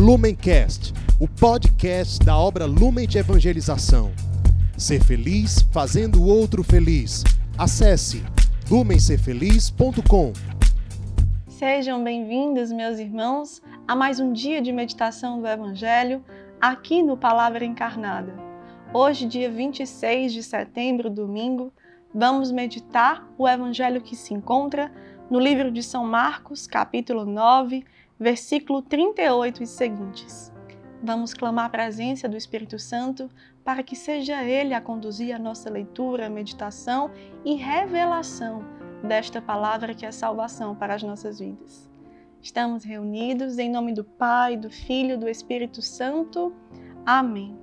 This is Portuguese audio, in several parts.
Lumencast, o podcast da obra Lumen de Evangelização. Ser feliz fazendo o outro feliz. Acesse lumencerfeliz.com. Sejam bem-vindos, meus irmãos, a mais um dia de meditação do Evangelho aqui no Palavra Encarnada. Hoje, dia 26 de setembro, domingo, vamos meditar o Evangelho que se encontra no livro de São Marcos, capítulo 9, versículo 38 e seguintes. Vamos clamar a presença do Espírito Santo para que seja Ele a conduzir a nossa leitura, meditação e revelação desta palavra que é salvação para as nossas vidas. Estamos reunidos em nome do Pai, do Filho do Espírito Santo. Amém.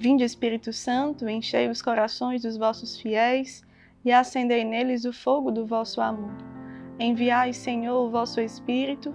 Vinde, Espírito Santo, enchei os corações dos vossos fiéis e acendei neles o fogo do vosso amor. Enviai, Senhor, o vosso Espírito,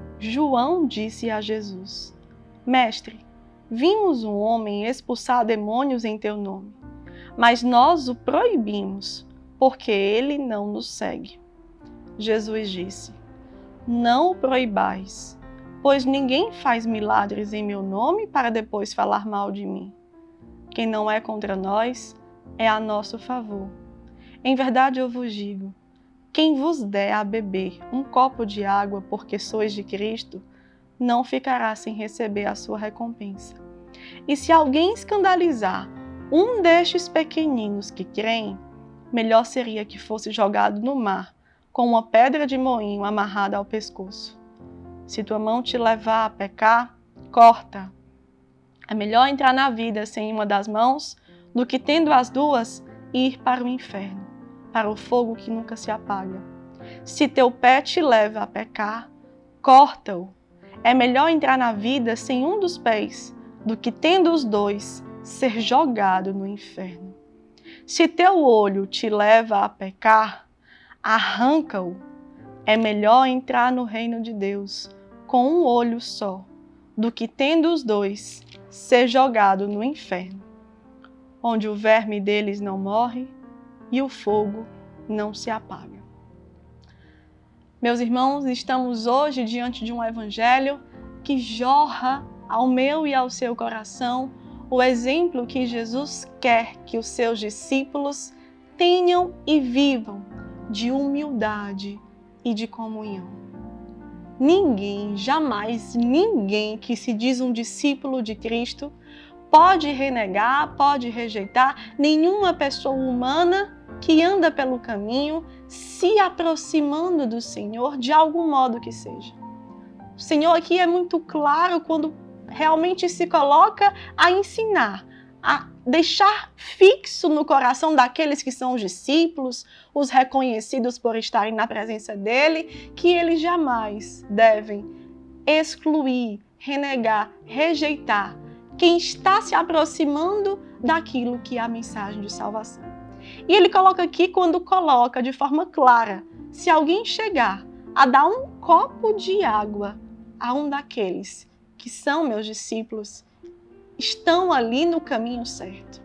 João disse a Jesus: Mestre, vimos um homem expulsar demônios em teu nome, mas nós o proibimos, porque ele não nos segue. Jesus disse: Não o proibais, pois ninguém faz milagres em meu nome para depois falar mal de mim. Quem não é contra nós é a nosso favor. Em verdade eu vos digo: quem vos der a beber um copo de água porque sois de Cristo, não ficará sem receber a sua recompensa. E se alguém escandalizar um destes pequeninos que creem, melhor seria que fosse jogado no mar com uma pedra de moinho amarrada ao pescoço. Se tua mão te levar a pecar, corta. É melhor entrar na vida sem uma das mãos do que tendo as duas ir para o inferno para o fogo que nunca se apaga. Se teu pé te leva a pecar, corta-o. É melhor entrar na vida sem um dos pés do que tendo os dois ser jogado no inferno. Se teu olho te leva a pecar, arranca-o. É melhor entrar no reino de Deus com um olho só do que tendo os dois ser jogado no inferno, onde o verme deles não morre e o fogo não se apaga. Meus irmãos, estamos hoje diante de um evangelho que jorra ao meu e ao seu coração o exemplo que Jesus quer que os seus discípulos tenham e vivam de humildade e de comunhão. Ninguém, jamais ninguém que se diz um discípulo de Cristo pode renegar, pode rejeitar nenhuma pessoa humana que anda pelo caminho se aproximando do Senhor de algum modo que seja. O Senhor aqui é muito claro quando realmente se coloca a ensinar, a deixar fixo no coração daqueles que são os discípulos, os reconhecidos por estarem na presença dele, que eles jamais devem excluir, renegar, rejeitar quem está se aproximando daquilo que é a mensagem de salvação. E ele coloca aqui quando coloca de forma clara: se alguém chegar a dar um copo de água a um daqueles que são meus discípulos, estão ali no caminho certo.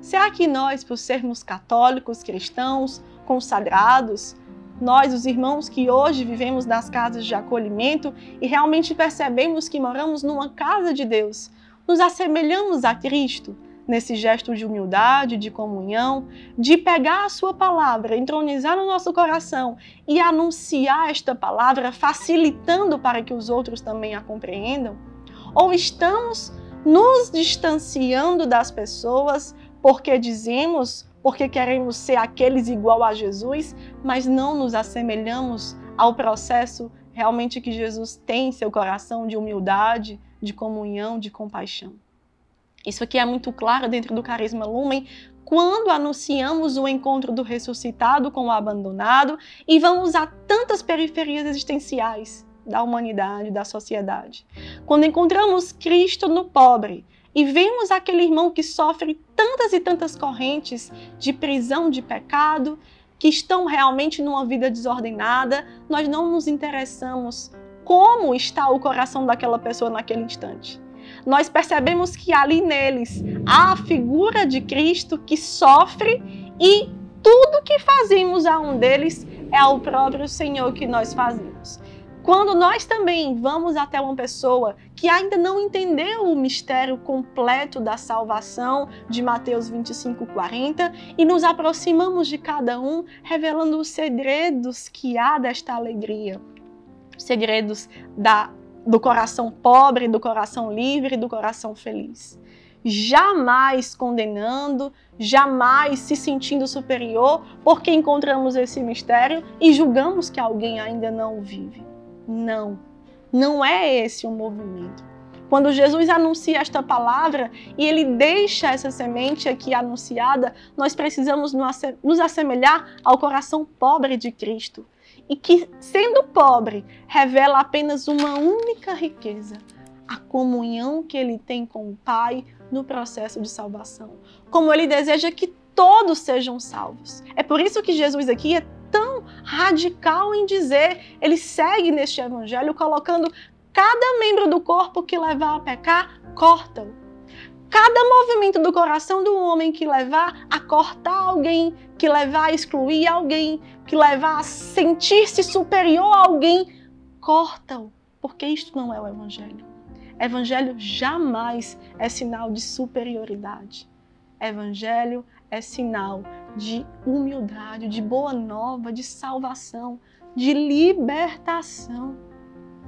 Será que nós, por sermos católicos, cristãos, consagrados, nós, os irmãos que hoje vivemos nas casas de acolhimento e realmente percebemos que moramos numa casa de Deus, nos assemelhamos a Cristo nesse gesto de humildade, de comunhão, de pegar a Sua palavra, entronizar no nosso coração e anunciar esta palavra, facilitando para que os outros também a compreendam? Ou estamos nos distanciando das pessoas porque dizemos, porque queremos ser aqueles igual a Jesus, mas não nos assemelhamos ao processo realmente que Jesus tem em seu coração de humildade, de comunhão, de compaixão. Isso aqui é muito claro dentro do carisma Lumen, quando anunciamos o encontro do ressuscitado com o abandonado e vamos a tantas periferias existenciais da humanidade, da sociedade. Quando encontramos Cristo no pobre e vemos aquele irmão que sofre tantas e tantas correntes de prisão de pecado, que estão realmente numa vida desordenada, nós não nos interessamos como está o coração daquela pessoa naquele instante. Nós percebemos que ali neles há a figura de Cristo que sofre e tudo que fazemos a um deles é ao próprio Senhor que nós fazemos. Quando nós também vamos até uma pessoa que ainda não entendeu o mistério completo da salvação de Mateus 25, 40 e nos aproximamos de cada um, revelando os segredos que há desta alegria, segredos da, do coração pobre, do coração livre, do coração feliz. Jamais condenando, jamais se sentindo superior porque encontramos esse mistério e julgamos que alguém ainda não o vive. Não, não é esse o movimento. Quando Jesus anuncia esta palavra e ele deixa essa semente aqui anunciada, nós precisamos nos assemelhar ao coração pobre de Cristo. E que, sendo pobre, revela apenas uma única riqueza: a comunhão que ele tem com o Pai no processo de salvação. Como ele deseja que todos sejam salvos. É por isso que Jesus aqui é tão radical em dizer, ele segue neste evangelho colocando cada membro do corpo que levar a pecar, corta-o. Cada movimento do coração do homem que levar a cortar alguém, que levar a excluir alguém, que levar a sentir-se superior a alguém, corta-o, porque isto não é o evangelho. Evangelho jamais é sinal de superioridade. Evangelho é sinal de humildade, de boa nova, de salvação, de libertação,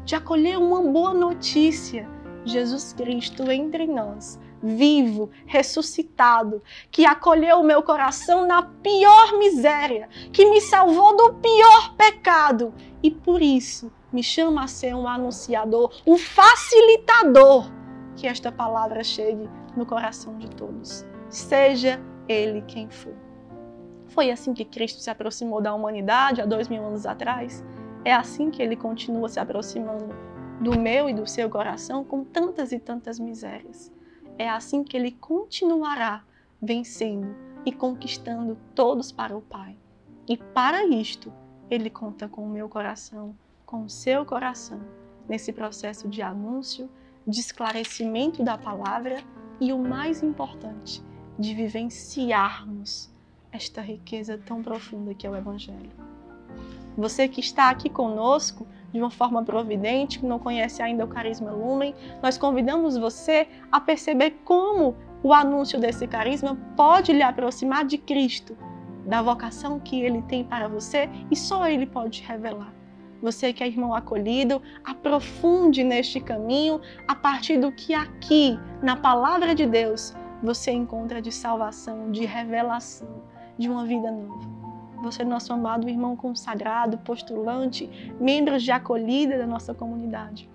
de acolher uma boa notícia. Jesus Cristo entre nós, vivo, ressuscitado, que acolheu o meu coração na pior miséria, que me salvou do pior pecado e por isso me chama a ser um anunciador, um facilitador que esta palavra chegue no coração de todos. Seja ele quem for. Foi assim que Cristo se aproximou da humanidade há dois mil anos atrás. É assim que ele continua se aproximando do meu e do seu coração com tantas e tantas misérias. É assim que ele continuará vencendo e conquistando todos para o Pai. E para isto, ele conta com o meu coração, com o seu coração, nesse processo de anúncio, de esclarecimento da palavra e o mais importante, de vivenciarmos esta riqueza tão profunda que é o Evangelho. Você que está aqui conosco de uma forma providente, que não conhece ainda o Carisma Lumen, nós convidamos você a perceber como o anúncio desse carisma pode lhe aproximar de Cristo, da vocação que ele tem para você e só ele pode revelar. Você que é irmão acolhido, aprofunde neste caminho a partir do que aqui, na palavra de Deus, você encontra de salvação, de revelação, de uma vida nova. Você, nosso amado irmão consagrado, postulante, membros de acolhida da nossa comunidade.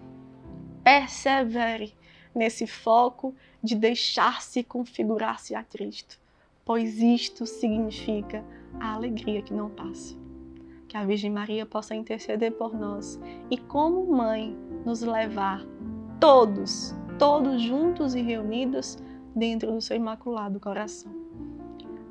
Persevere nesse foco de deixar-se configurar-se a Cristo, pois isto significa a alegria que não passa. Que a Virgem Maria possa interceder por nós e, como mãe, nos levar todos, todos juntos e reunidos dentro do seu imaculado coração.